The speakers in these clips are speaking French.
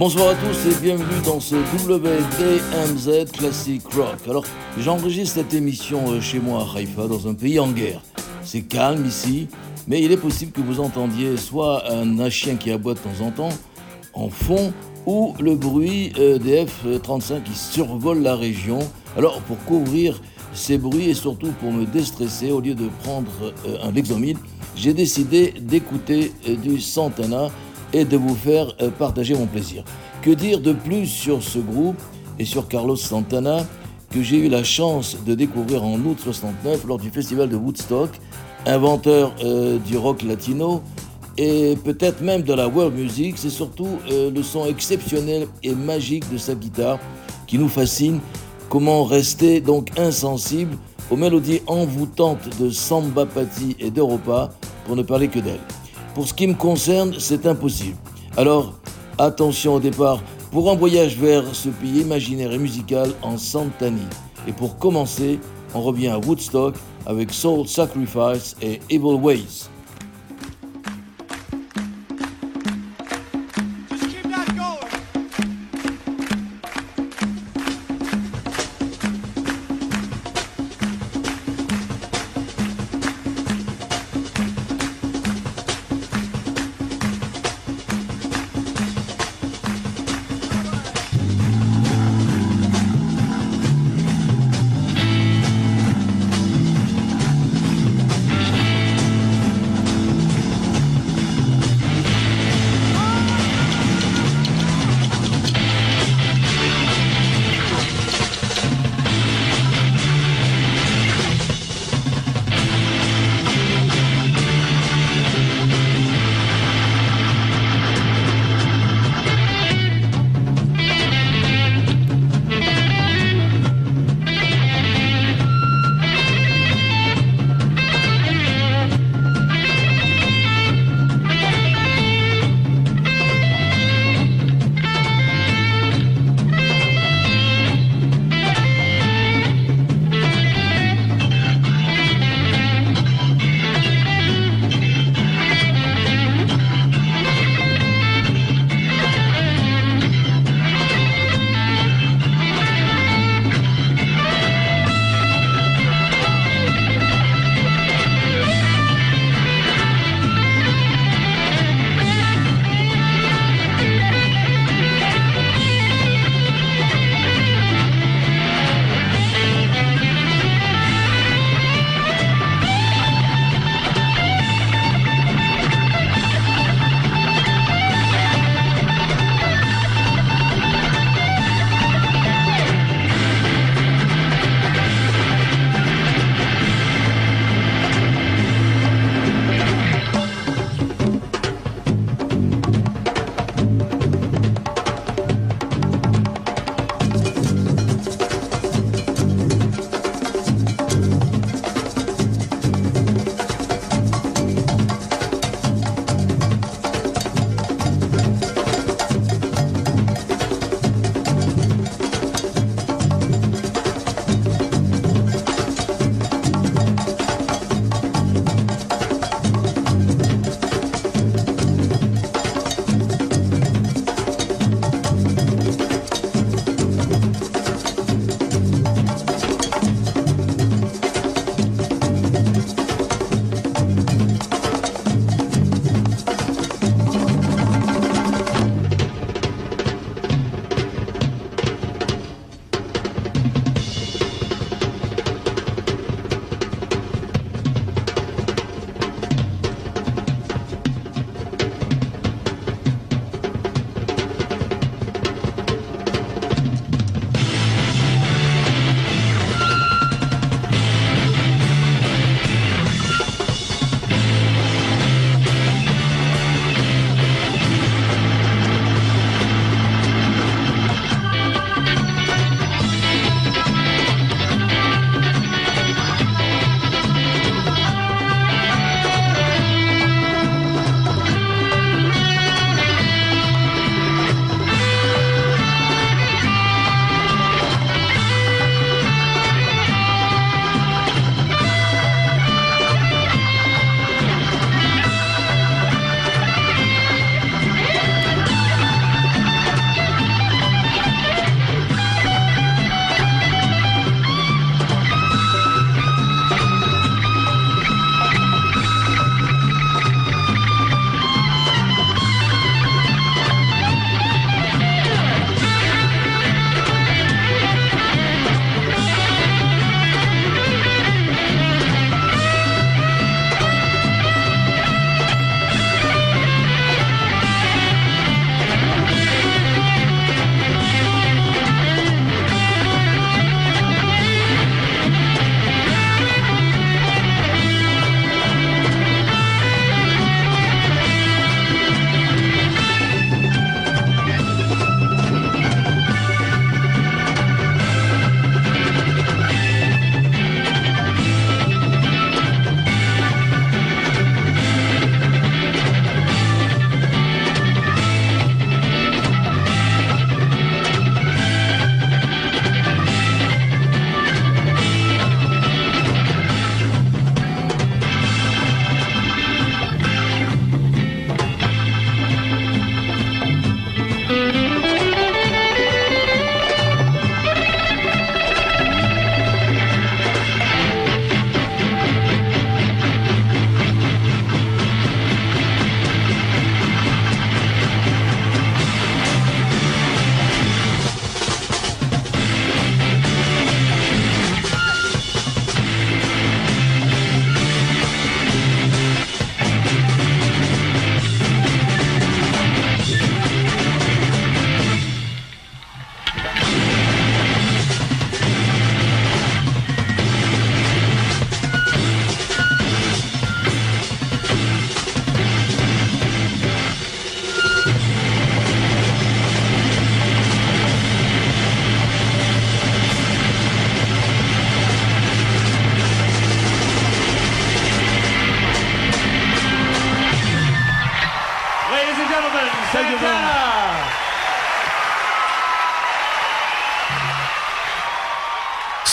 Bonsoir à tous et bienvenue dans ce WDMZ Classic Rock. Alors, j'enregistre cette émission euh, chez moi à Haïfa, dans un pays en guerre. C'est calme ici, mais il est possible que vous entendiez soit un chien qui aboie de temps en temps, en fond, ou le bruit euh, des F-35 qui survolent la région. Alors, pour couvrir ces bruits et surtout pour me déstresser, au lieu de prendre euh, un Lexomil, j'ai décidé d'écouter du Santana et de vous faire euh, partager mon plaisir. Que dire de plus sur ce groupe et sur Carlos Santana que j'ai eu la chance de découvrir en août 69 lors du festival de Woodstock, inventeur euh, du rock latino et peut-être même de la world music, c'est surtout euh, le son exceptionnel et magique de sa guitare qui nous fascine. Comment rester donc insensible aux mélodies envoûtantes de Samba Patti et d'Europa pour ne parler que d'elle. Pour ce qui me concerne, c'est impossible. Alors, attention au départ pour un voyage vers ce pays imaginaire et musical en Santani. Et pour commencer, on revient à Woodstock avec Soul Sacrifice et Evil Ways.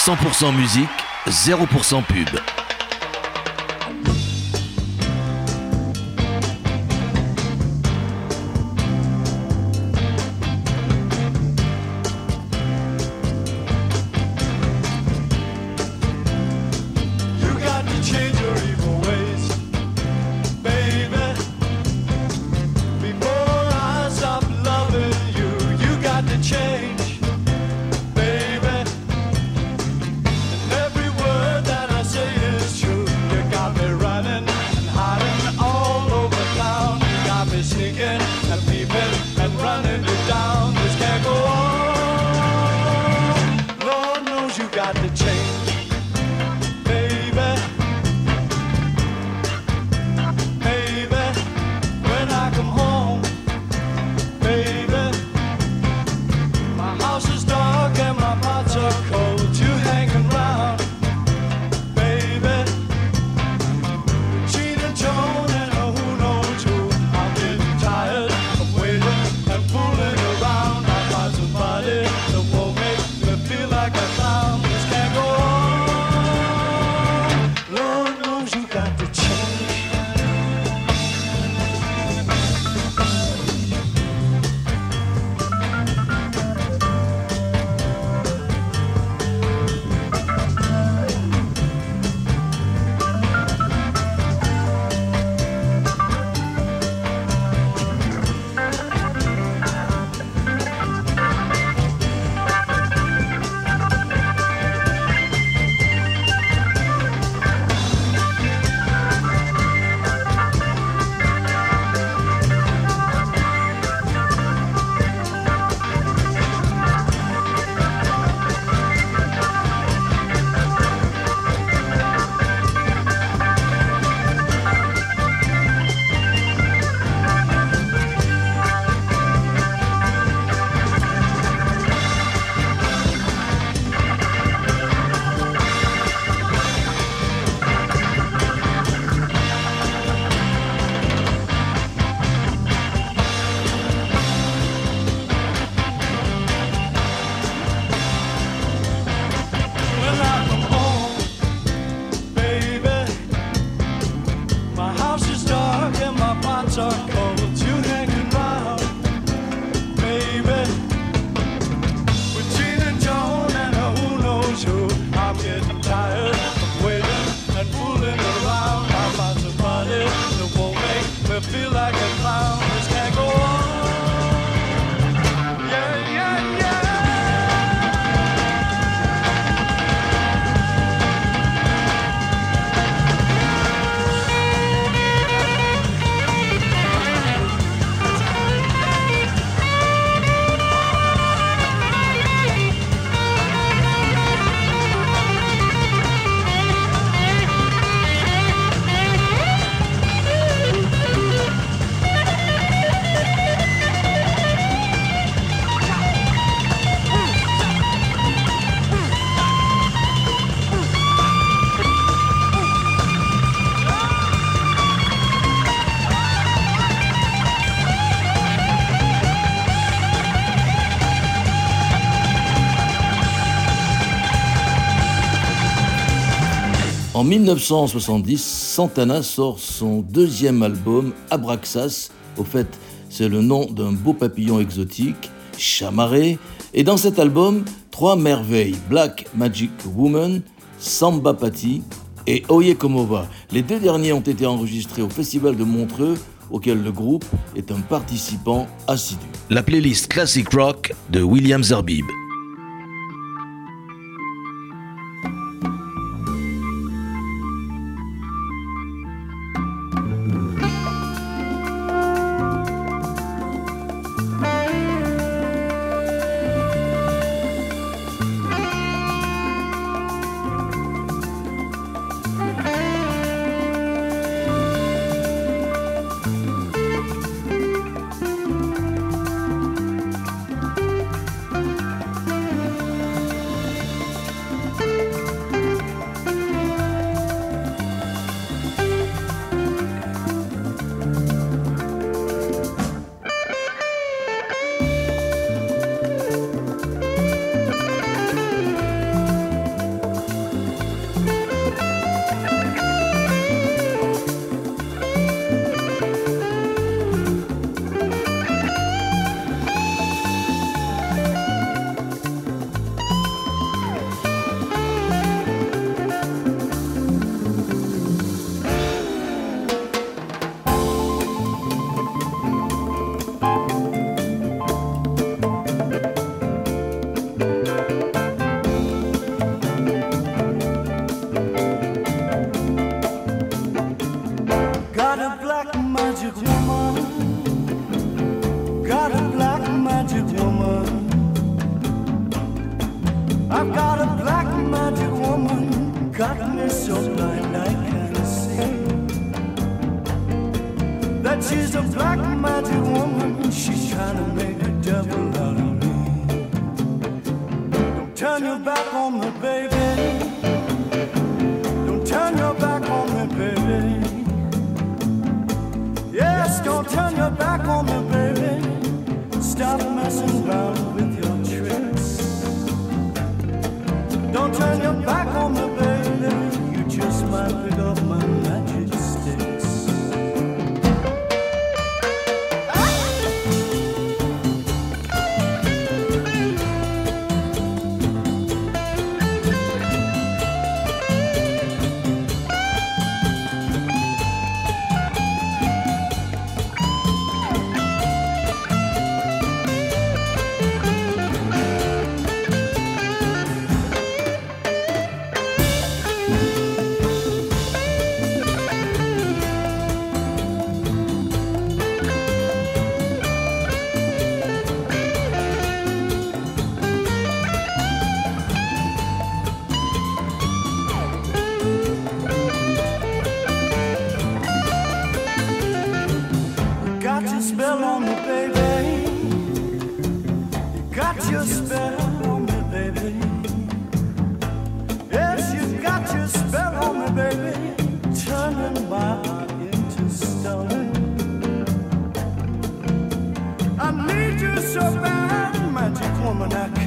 100% musique, 0% pub. got the 1970, Santana sort son deuxième album, Abraxas. Au fait, c'est le nom d'un beau papillon exotique, chamarré. Et dans cet album, trois merveilles, Black Magic Woman, Samba Patti et Oye Komova. Les deux derniers ont été enregistrés au Festival de Montreux, auquel le groupe est un participant assidu. La playlist Classic Rock de William Zerbib. I've got a black magic woman, got me so blind I can't see. That she's a black magic woman, she's trying to make a devil out of me. Don't turn your back on me, baby. magic woman I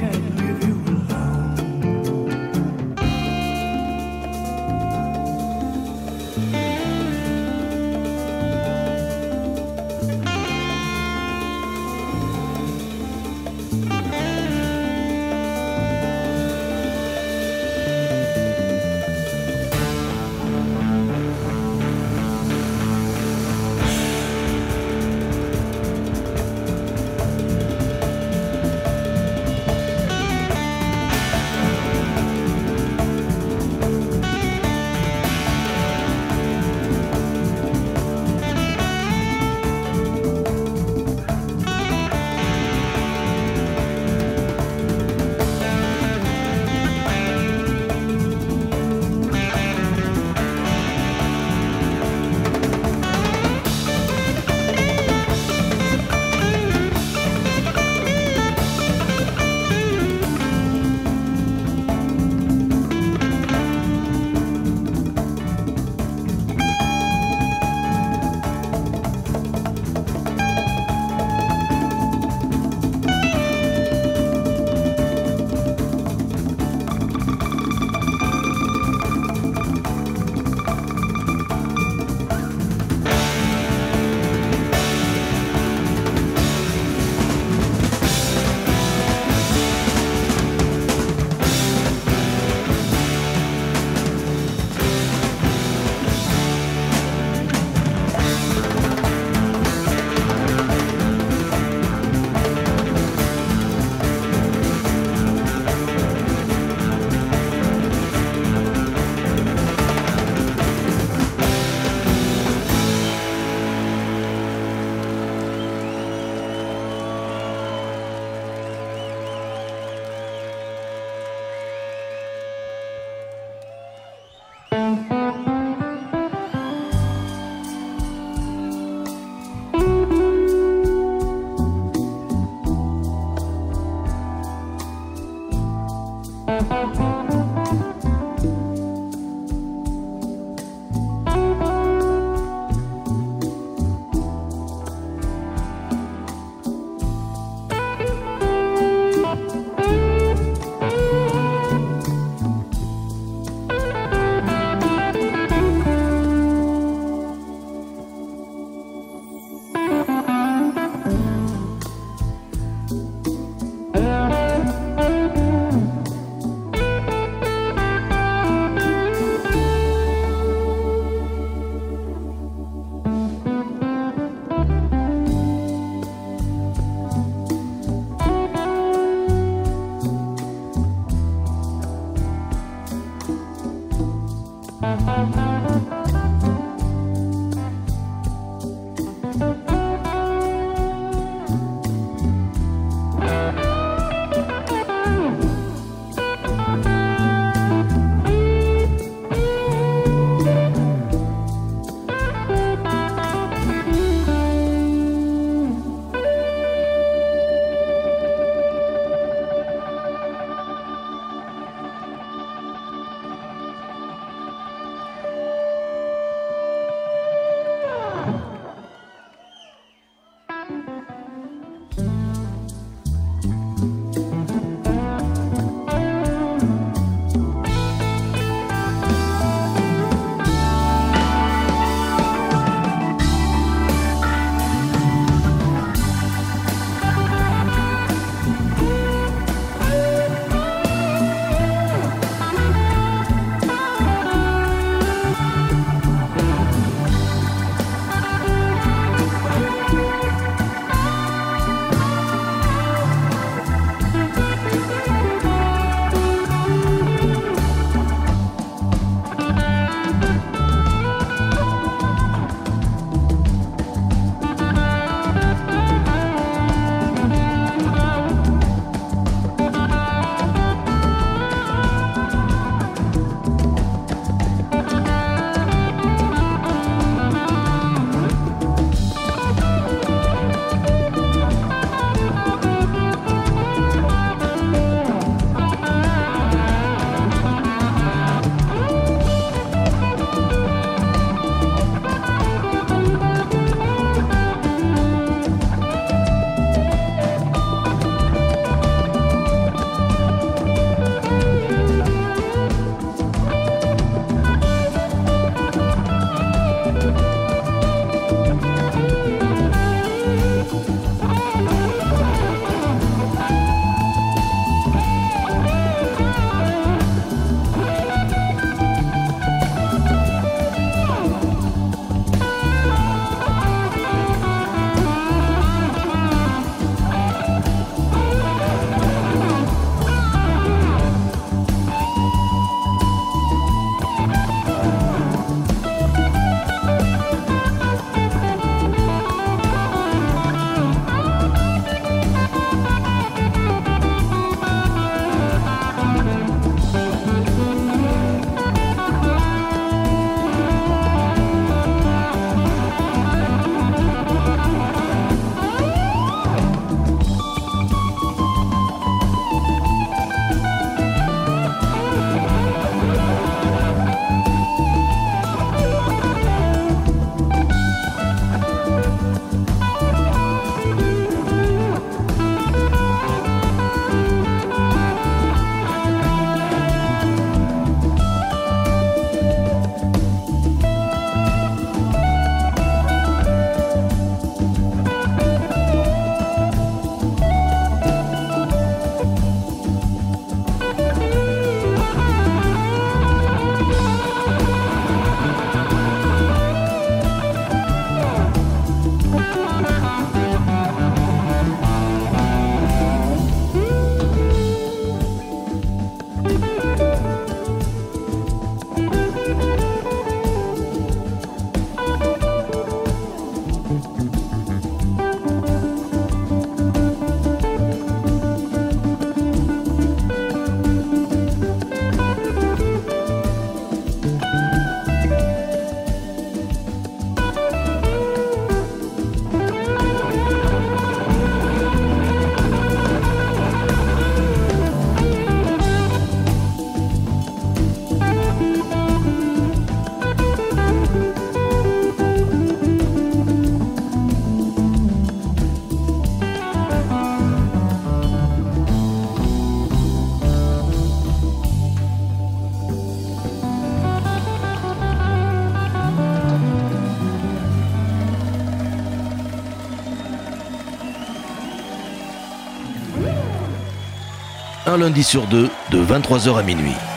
lundi sur deux, de 23h à minuit.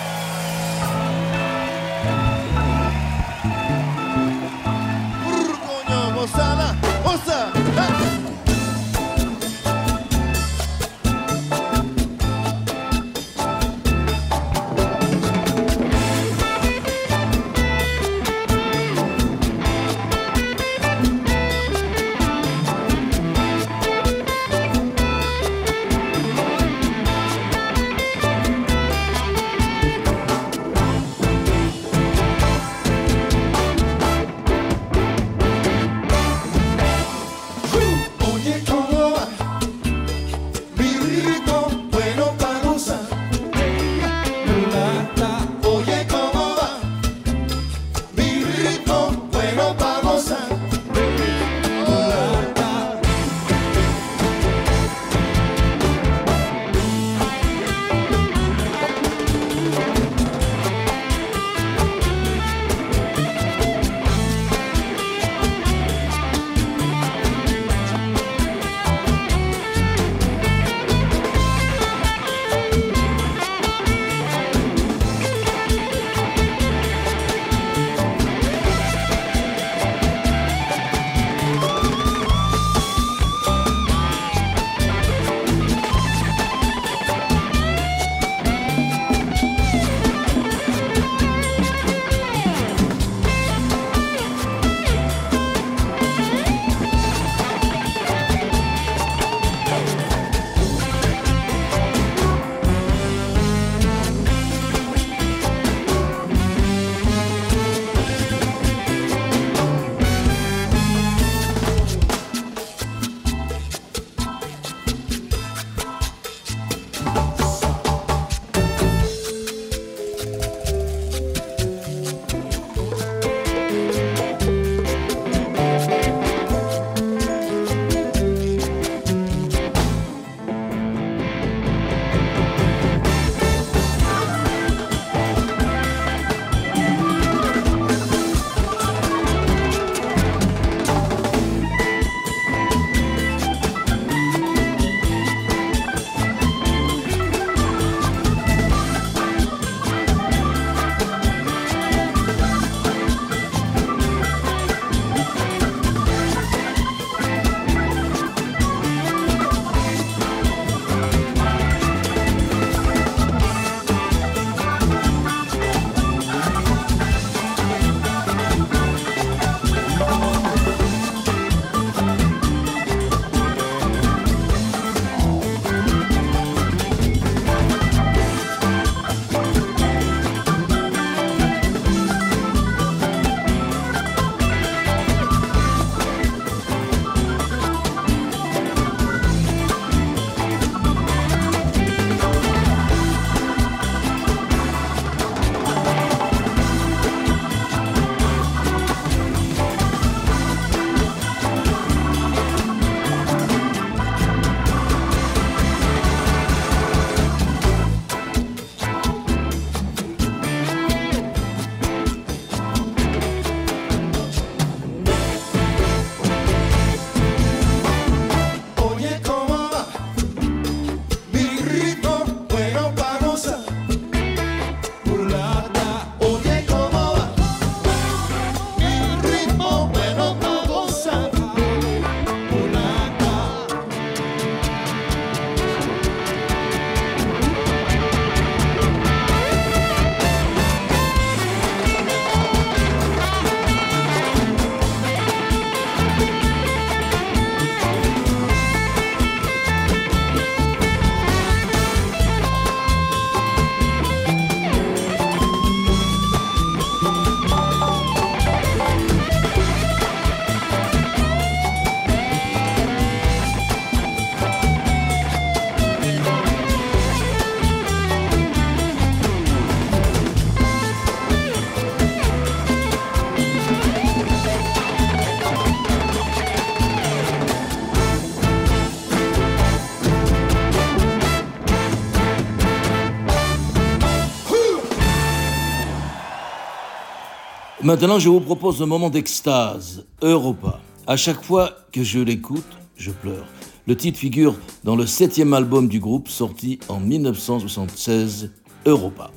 Maintenant, je vous propose un moment d'extase, Europa. À chaque fois que je l'écoute, Je pleure. Le titre figure dans le septième album du groupe sorti en 1976, Europa.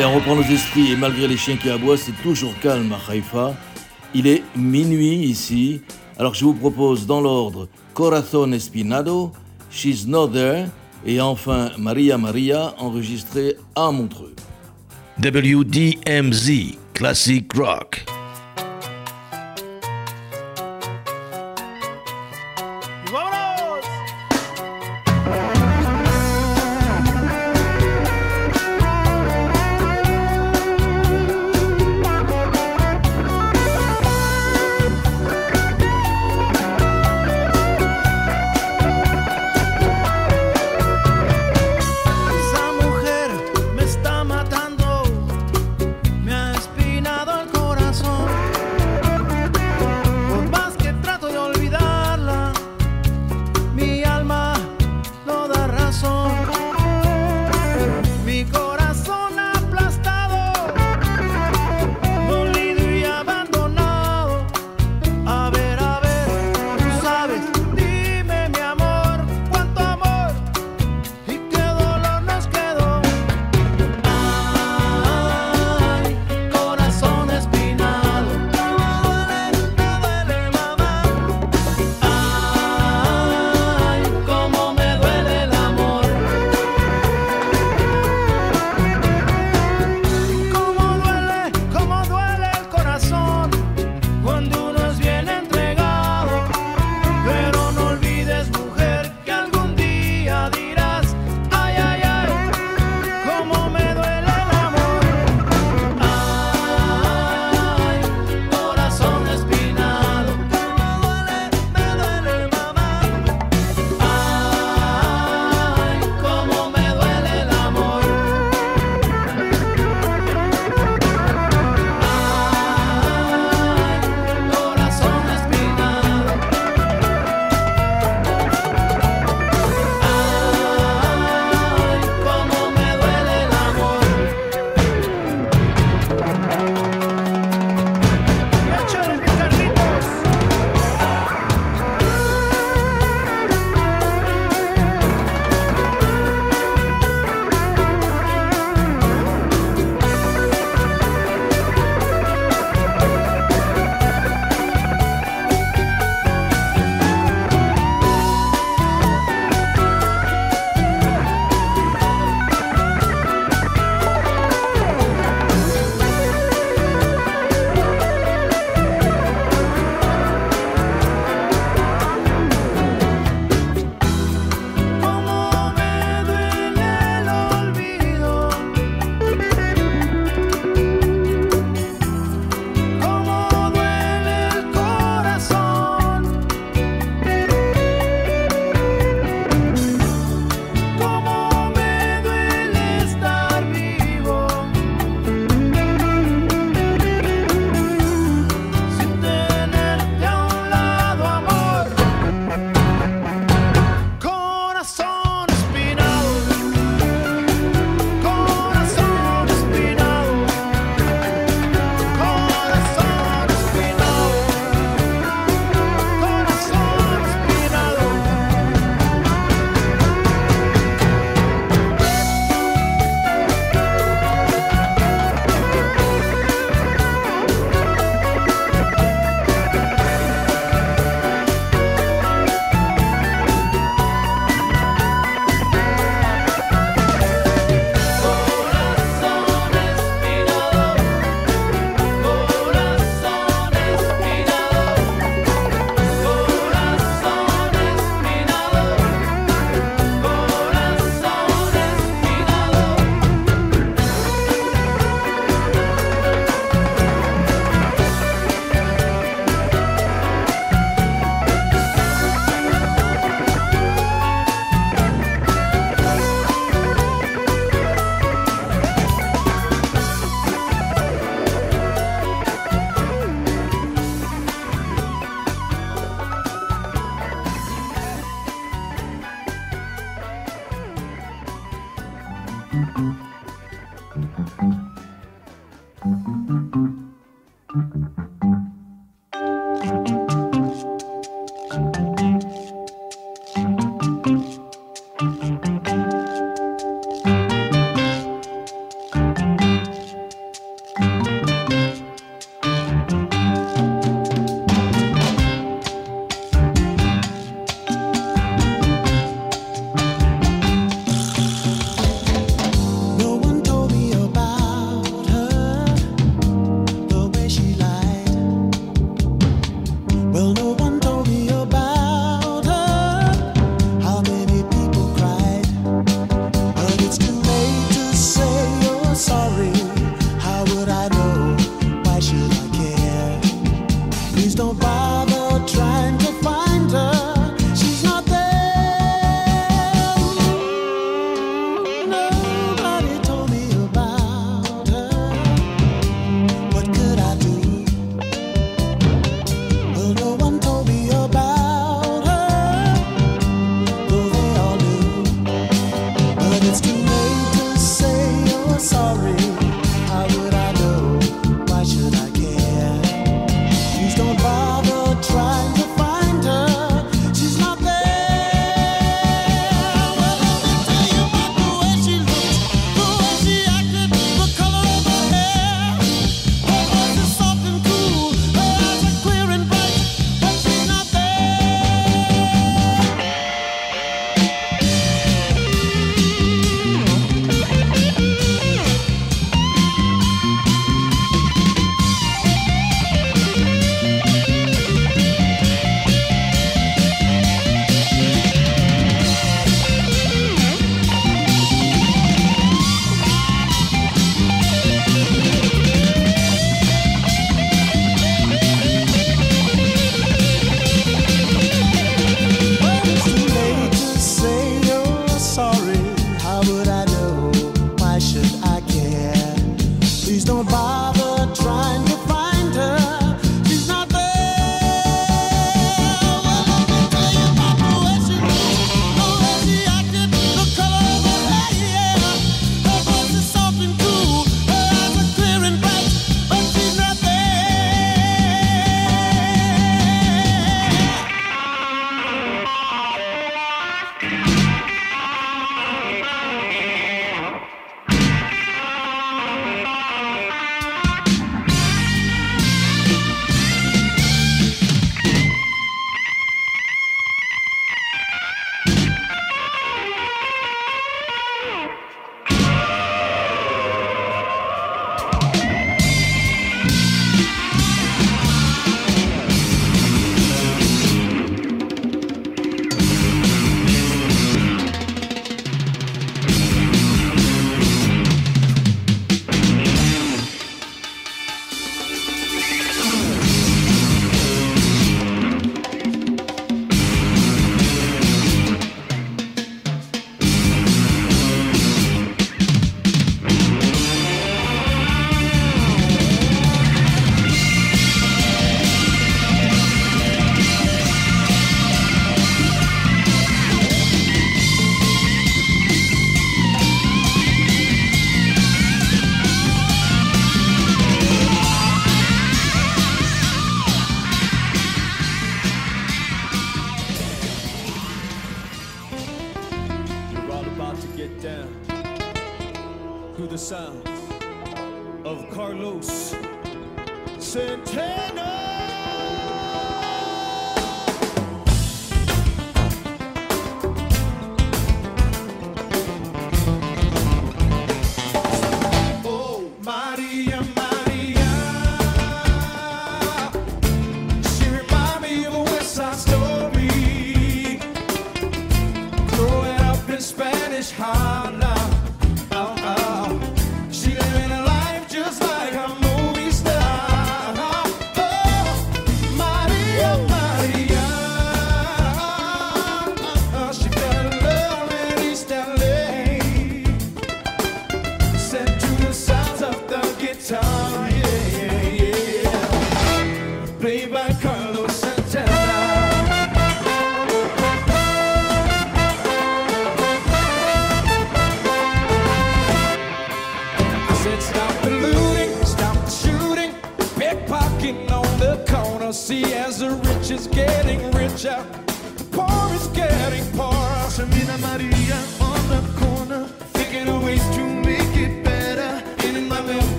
Allez, on reprend nos esprits et malgré les chiens qui aboient, c'est toujours calme à Haïfa. Il est minuit ici, alors je vous propose dans l'ordre Corazon Espinado, She's Not There et enfin Maria Maria enregistré à Montreux. WDMZ Classic Rock.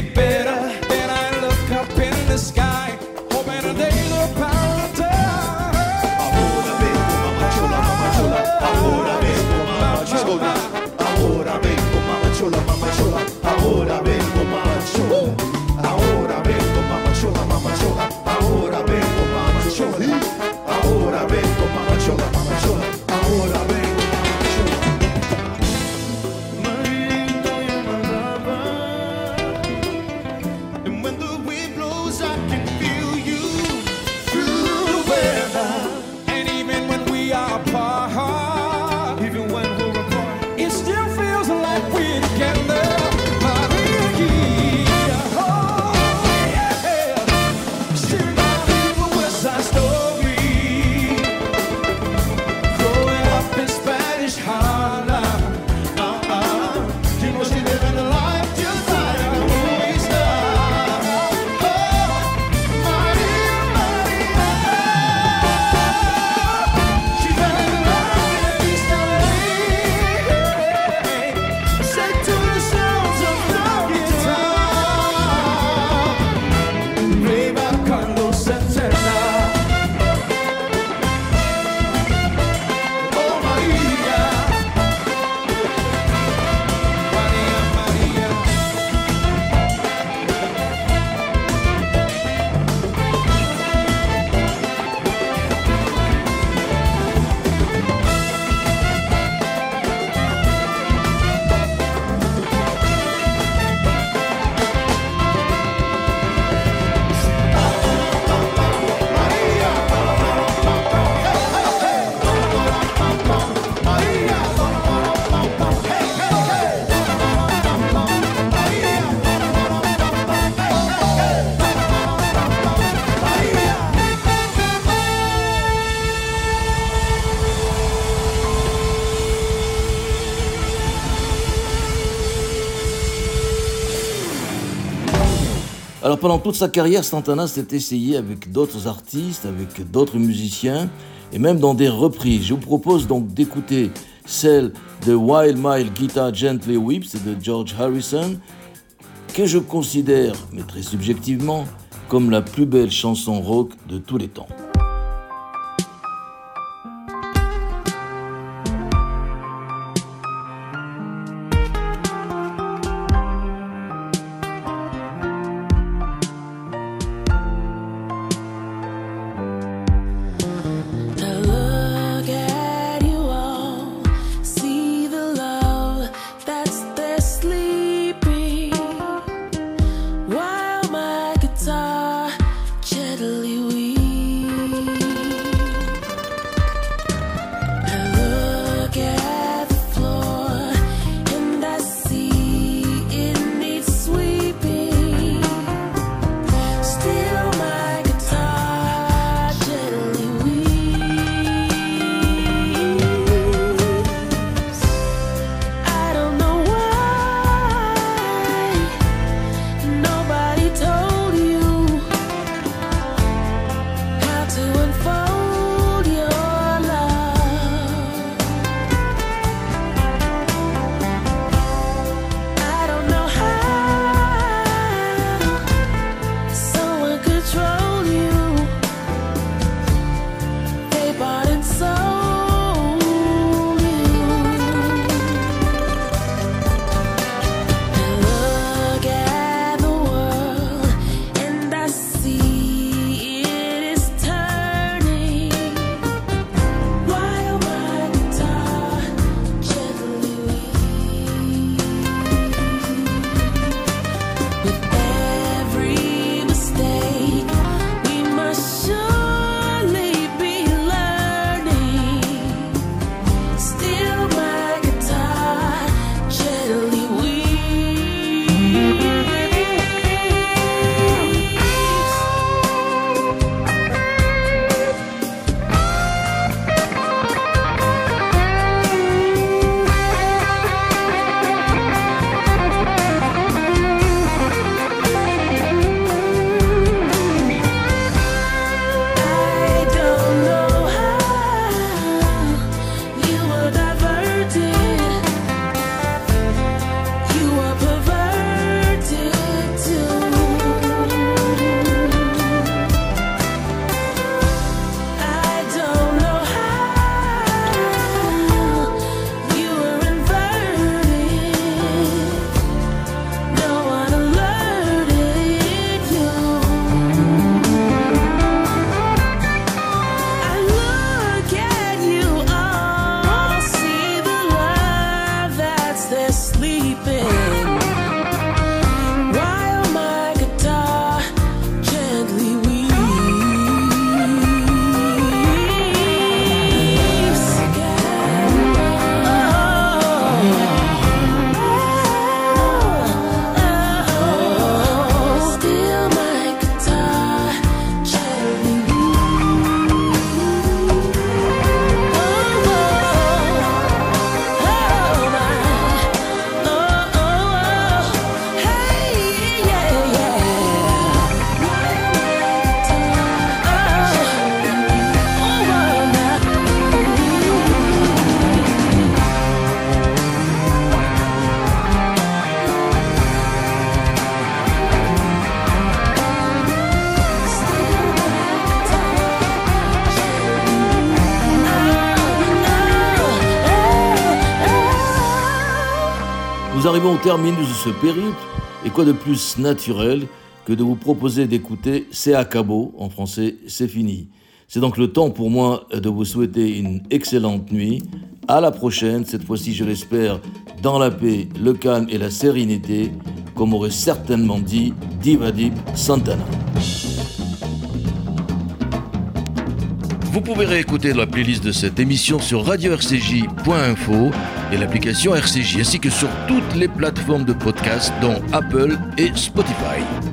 Alors pendant toute sa carrière, Santana s'est essayé avec d'autres artistes, avec d'autres musiciens, et même dans des reprises. Je vous propose donc d'écouter celle de Wild Mile Guitar Gently Whips de George Harrison, que je considère, mais très subjectivement, comme la plus belle chanson rock de tous les temps. Terminus de ce périple, et quoi de plus naturel que de vous proposer d'écouter C'est à cabot, en français c'est fini. C'est donc le temps pour moi de vous souhaiter une excellente nuit. À la prochaine, cette fois-ci je l'espère, dans la paix, le calme et la sérénité, comme aurait certainement dit Divadip Santana. Vous pouvez réécouter la playlist de cette émission sur radio-rcj.info et l'application RCJ, ainsi que sur les plateformes de podcast, dont Apple et Spotify.